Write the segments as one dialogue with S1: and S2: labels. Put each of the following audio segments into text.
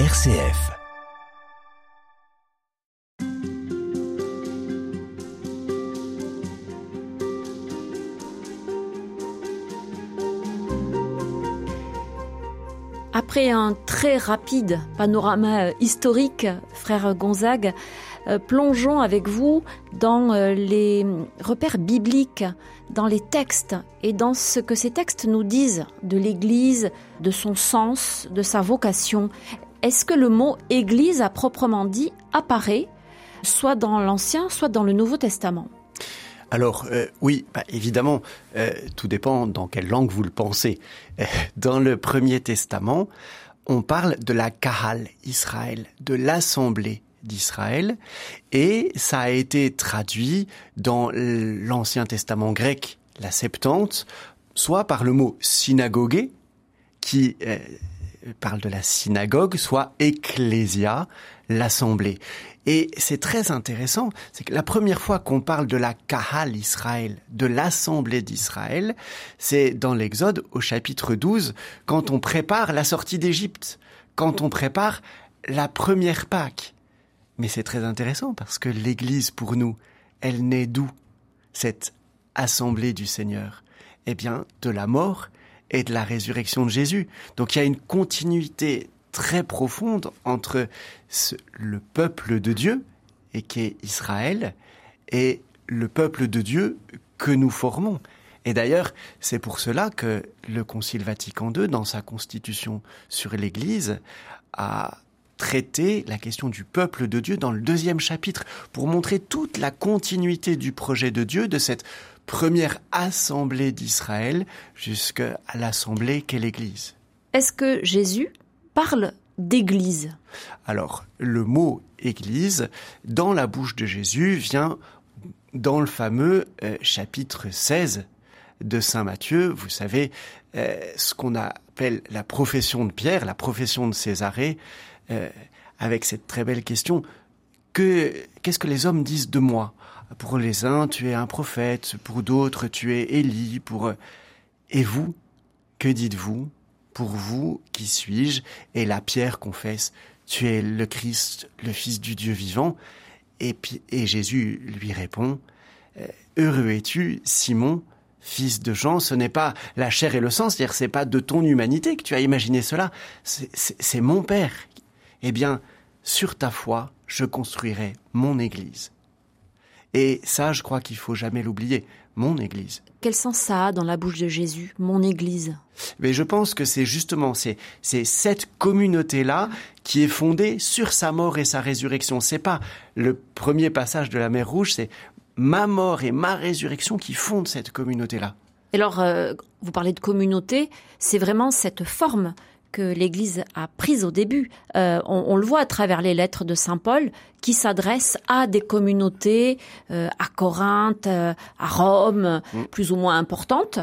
S1: RCF.
S2: Après un très rapide panorama historique, frère Gonzague, euh, plongeons avec vous dans euh, les repères bibliques, dans les textes et dans ce que ces textes nous disent de l'Église, de son sens, de sa vocation. Est-ce que le mot Église à proprement dit apparaît soit dans l'Ancien, soit dans le Nouveau Testament?
S3: Alors euh, oui, bah, évidemment, euh, tout dépend dans quelle langue vous le pensez. Euh, dans le Premier Testament, on parle de la Kahal Israël, de l'Assemblée d'Israël, et ça a été traduit dans l'Ancien Testament grec, la Septante, soit par le mot synagogue, qui parle de la synagogue, soit ecclésia, l'assemblée. Et c'est très intéressant, c'est que la première fois qu'on parle de la Kahal Israël, de l'Assemblée d'Israël, c'est dans l'Exode au chapitre 12, quand on prépare la sortie d'Égypte, quand on prépare la première Pâque. Mais c'est très intéressant parce que l'Église pour nous, elle naît d'où Cette Assemblée du Seigneur? Eh bien, de la mort et de la résurrection de Jésus. Donc il y a une continuité très profonde entre le peuple de Dieu, et qui est Israël, et le peuple de Dieu que nous formons. Et d'ailleurs, c'est pour cela que le Concile Vatican II, dans sa constitution sur l'Église, a traité la question du peuple de Dieu dans le deuxième chapitre, pour montrer toute la continuité du projet de Dieu, de cette première assemblée d'Israël jusqu'à l'assemblée qu'est l'Église.
S2: Est-ce que Jésus parle d'église?
S3: Alors, le mot église, dans la bouche de Jésus, vient dans le fameux euh, chapitre 16 de Saint Matthieu, vous savez, euh, ce qu'on appelle la profession de Pierre, la profession de Césarée, euh, avec cette très belle question, que, qu'est-ce que les hommes disent de moi? Pour les uns, tu es un prophète, pour d'autres, tu es Élie, pour... Et vous, que dites-vous? Pour vous, qui suis-je? Et la pierre confesse, tu es le Christ, le Fils du Dieu vivant. Et, et Jésus lui répond, euh, heureux es-tu, Simon, fils de Jean, ce n'est pas la chair et le sang, c'est-à-dire c'est pas de ton humanité que tu as imaginé cela, c'est mon Père. Eh bien, sur ta foi, je construirai mon Église. Et ça, je crois qu'il faut jamais l'oublier mon Église.
S2: Quel sens ça a dans la bouche de Jésus, mon Église?
S3: Mais je pense que c'est justement c'est c'est cette communauté là qui est fondée sur sa mort et sa résurrection. C'est pas le premier passage de la mer Rouge, c'est ma mort et ma résurrection qui fondent cette communauté là.
S2: Alors, euh, vous parlez de communauté, c'est vraiment cette forme que l'Église a prise au début. Euh, on, le voit à travers les lettres de Saint Paul qui s'adressent à des communautés euh, à Corinthe, euh, à Rome, mm. plus ou moins importantes,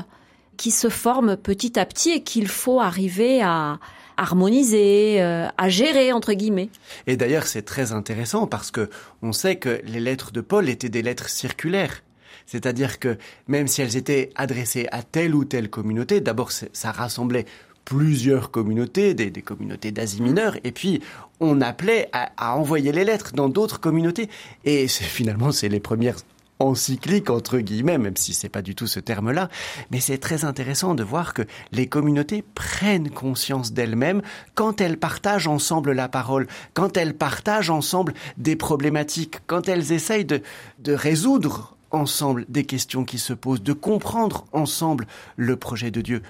S2: qui se forment petit à petit et qu'il faut arriver à harmoniser, à gérer entre guillemets.
S3: Et d'ailleurs, c'est très intéressant parce que on sait que les lettres de Paul étaient des lettres circulaires. C'est-à-dire que même si elles étaient adressées à telle ou telle communauté, d'abord ça rassemblait plusieurs communautés, des, communautés d'Asie mineure, et puis on appelait à, envoyer les lettres dans d'autres communautés. Et finalement, c'est les premières encycliques entre guillemets, même si c'est pas du tout ce terme-là, mais c'est très intéressant de voir que les communautés prennent conscience d'elles-mêmes quand elles partagent ensemble la parole, quand elles partagent ensemble des problématiques, quand elles essayent de, de résoudre ensemble des questions qui se posent, de comprendre ensemble le projet de Dieu.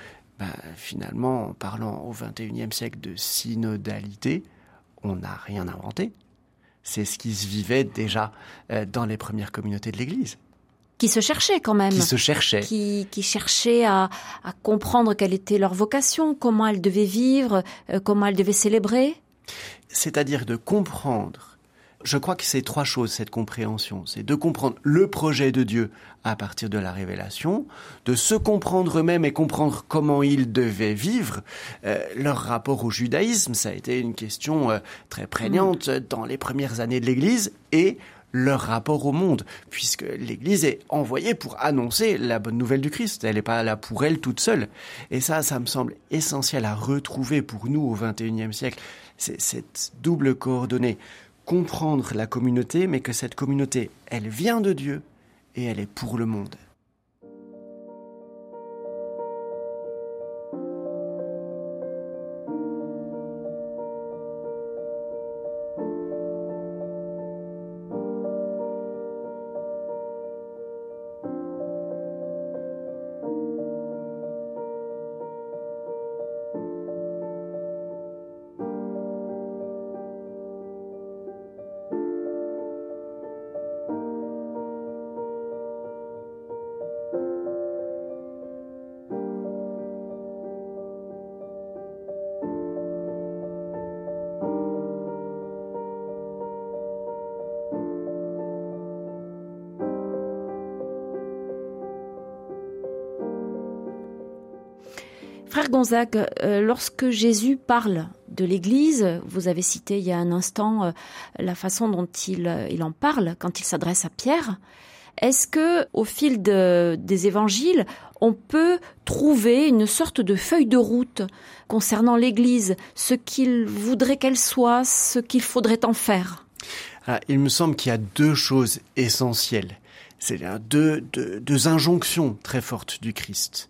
S3: Ben, finalement, en parlant au XXIe siècle de synodalité, on n'a rien inventé. C'est ce qui se vivait déjà euh, dans les premières communautés de l'Église.
S2: Qui se cherchaient quand même.
S3: Qui se cherchaient.
S2: Qui, cherchaient à, comprendre quelle était leur vocation, comment elles devaient vivre, euh, comment elles devaient célébrer.
S3: C'est-à-dire de comprendre je crois que c'est trois choses, cette compréhension. C'est de comprendre le projet de Dieu à partir de la révélation, de se comprendre eux-mêmes et comprendre comment ils devaient vivre. Euh, leur rapport au judaïsme, ça a été une question euh, très prégnante mm. dans les premières années de l'Église, et leur rapport au monde, puisque l'Église est envoyée pour annoncer la bonne nouvelle du Christ. Elle n'est pas là pour elle toute seule. Et ça, ça me semble essentiel à retrouver pour nous au XXIe siècle. C'est cette double coordonnée. Comprendre la communauté, mais que cette communauté, elle vient de Dieu et elle est pour le monde.
S2: Frère Gonzague, euh, lorsque Jésus parle de l'Église, vous avez cité il y a un instant euh, la façon dont il, euh, il en parle quand il s'adresse à Pierre. Est-ce que, au fil de, des évangiles, on peut trouver une sorte de feuille de route concernant l'Église, ce qu'il voudrait qu'elle soit, ce qu'il faudrait en faire?
S3: Ah, Il me semble qu'il y a deux choses essentielles. C'est deux, deux, deux injonctions très fortes du Christ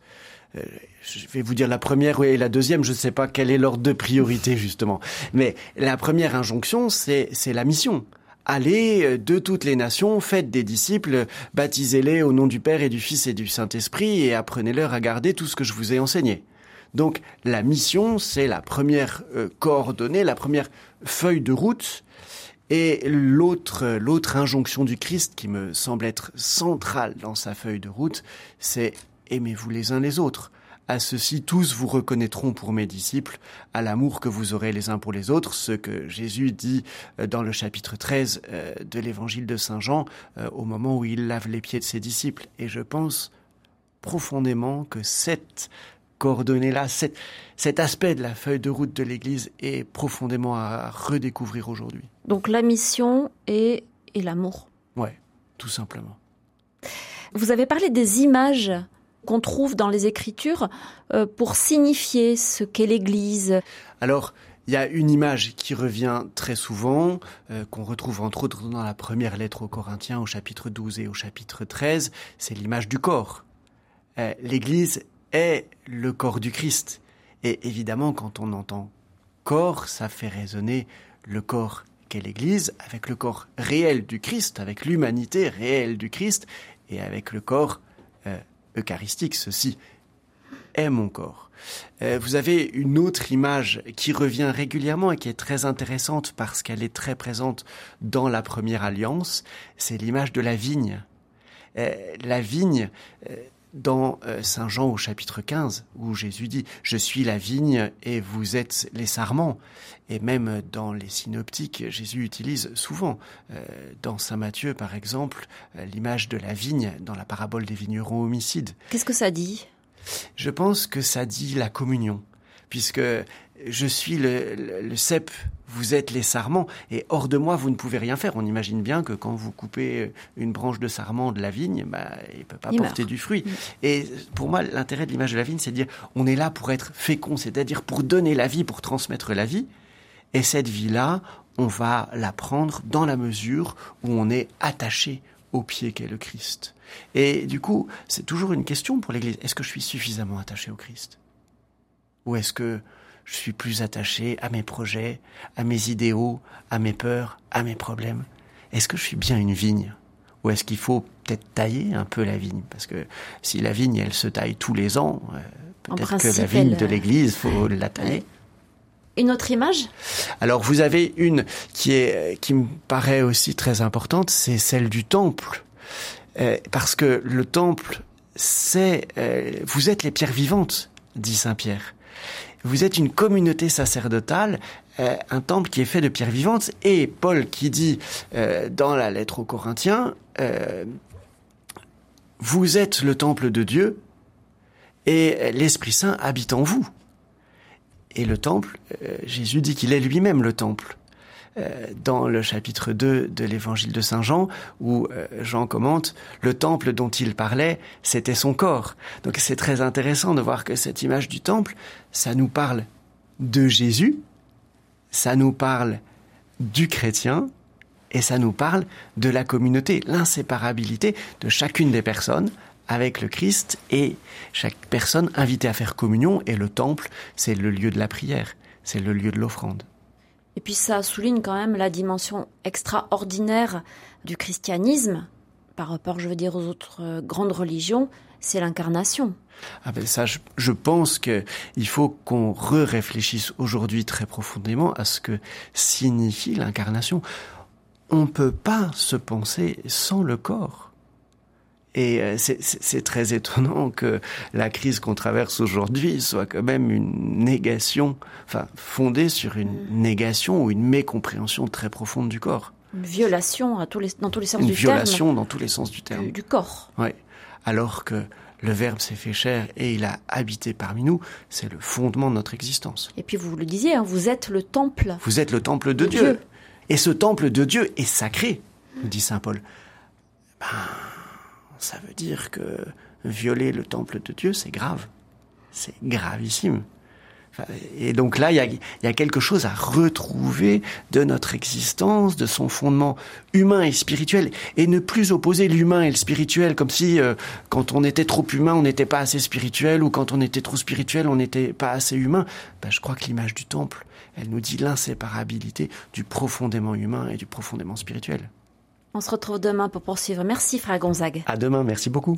S3: je vais vous dire la première et la deuxième, je ne sais pas quelle est l'ordre de priorité justement. Mais la première injonction, c'est la mission. Allez euh, de toutes les nations, faites des disciples, baptisez-les au nom du Père et du Fils et du Saint-Esprit et apprenez-leur à garder tout ce que je vous ai enseigné. Donc la mission, c'est la première euh, coordonnée, la première feuille de route. Et l'autre, l'autre injonction du Christ qui me semble être centrale dans sa feuille de route, c'est aimez-vous les uns les autres. À ceci tous vous reconnaîtront pour mes disciples, à l'amour que vous aurez les uns pour les autres, ce que Jésus dit euh, dans le chapitre 13 euh, de l'évangile de Saint Jean, euh, au moment où il lave les pieds de ses disciples. Et je pense profondément que cette coordonnée-là, cet aspect de la feuille de route de l'Église est profondément à redécouvrir aujourd'hui.
S2: Donc la mission et, et l'amour.
S3: Ouais, tout simplement.
S2: Vous avez parlé des images qu'on trouve dans les Écritures euh, pour signifier ce qu'est l'Église
S3: Alors, il y a une image qui revient très souvent, euh, qu'on retrouve entre autres dans la première lettre aux Corinthiens au chapitre 12 et au chapitre 13, c'est l'image du corps. Euh, L'Église est le corps du Christ. Et évidemment, quand on entend corps, ça fait résonner le corps qu'est l'Église avec le corps réel du Christ, avec l'humanité réelle du Christ et avec le corps eucharistique, ceci est mon corps. Euh, vous avez une autre image qui revient régulièrement et qui est très intéressante parce qu'elle est très présente dans la première alliance, c'est l'image de la vigne. Euh, la vigne, euh, dans Saint Jean au chapitre 15, où Jésus dit ⁇ Je suis la vigne et vous êtes les sarments ⁇ Et même dans les synoptiques, Jésus utilise souvent, dans Saint Matthieu par exemple, l'image de la vigne dans la parabole des vignerons homicides.
S2: Qu'est-ce que ça dit?
S3: Je pense que ça dit la communion, puisque je suis le, le, cep, vous êtes les sarments, et hors de moi, vous ne pouvez rien faire. On imagine bien que quand vous coupez une branche de sarment de la vigne, bah, il peut pas porter du fruit. Et pour moi, l'intérêt de l'image de la vigne, c'est de dire, on est là pour être fécond, c'est-à-dire pour donner la vie, pour transmettre la vie. Et cette vie-là, on va la prendre dans la mesure où on est attaché au pied qu'est le Christ. Et du coup, c'est toujours une question pour l'Église. Est-ce que je suis suffisamment attaché au Christ? Ou est-ce que je suis plus attaché à mes projets, à mes idéaux, à mes peurs, à mes problèmes? Est-ce que je suis bien une vigne? Ou est-ce qu'il faut peut-être tailler un peu la vigne? Parce que si la vigne, elle se taille tous les ans, euh, peut-être que la vigne de l'Église, faut la tailler.
S2: Une autre image?
S3: Alors vous avez une qui est qui me paraît aussi très importante, c'est celle du temple, euh, parce que le temple, c'est euh, vous êtes les pierres vivantes, dit saint Pierre. Vous êtes une communauté sacerdotale, euh, un temple qui est fait de pierres vivantes, et Paul qui dit dans la lettre aux Corinthiens, vous êtes le temple de Dieu, et l'Esprit Saint habite en vous. Et le temple, euh, Jésus dit qu'il est lui-même le temple. Euh, dans le chapitre 2 de l'évangile de Saint Jean, où euh, Jean commente, le temple dont il parlait, c'était son corps. Donc c'est très intéressant de voir que cette image du temple, ça nous parle de Jésus, ça nous parle du chrétien, et ça nous parle de la communauté, l'inséparabilité de chacune des personnes avec le Christ et chaque personne invitée à faire communion et le temple, c'est le lieu de la prière, c'est le lieu de l'offrande.
S2: Et puis ça souligne quand même la dimension extraordinaire du christianisme par rapport, je veux dire, aux autres euh, grandes religions, c'est l'incarnation.
S3: Ah ben ça, je, pense qu'il faut qu'on re-réfléchisse aujourd'hui très profondément à ce que signifie l'incarnation. On ne peut pas se penser sans le corps. Et euh, c'est très étonnant que la crise qu'on traverse aujourd'hui soit quand même une négation, enfin fondée sur une mm. négation ou une mécompréhension très profonde du corps.
S2: Une violation à tous les, dans tous les sens
S3: une
S2: du
S3: terme. Une violation dans tous les sens du terme.
S2: Du, du corps.
S3: Oui. Alors que le Verbe s'est fait chair et il a habité parmi nous, c'est le fondement de notre existence.
S2: Et puis vous le disiez, hein, vous êtes le temple.
S3: Vous êtes le temple de, de Dieu. Dieu. Et ce temple de Dieu est sacré, nous dit Saint Paul. Ben, ça veut dire que violer le temple de Dieu, c'est grave. C'est gravissime. Et donc là, il y a, y a, quelque chose à retrouver de notre existence, de son fondement humain et spirituel, et ne plus opposer l'humain et le spirituel, comme si euh, quand on était trop humain, on n'était pas assez spirituel, ou quand on était trop spirituel, on n'était pas assez humain. Ben, je crois que l'image du temple, elle nous dit l'inséparabilité du profondément humain et du profondément spirituel.
S2: On se retrouve demain pour poursuivre. Merci, frère Gonzague.
S3: À demain, merci beaucoup.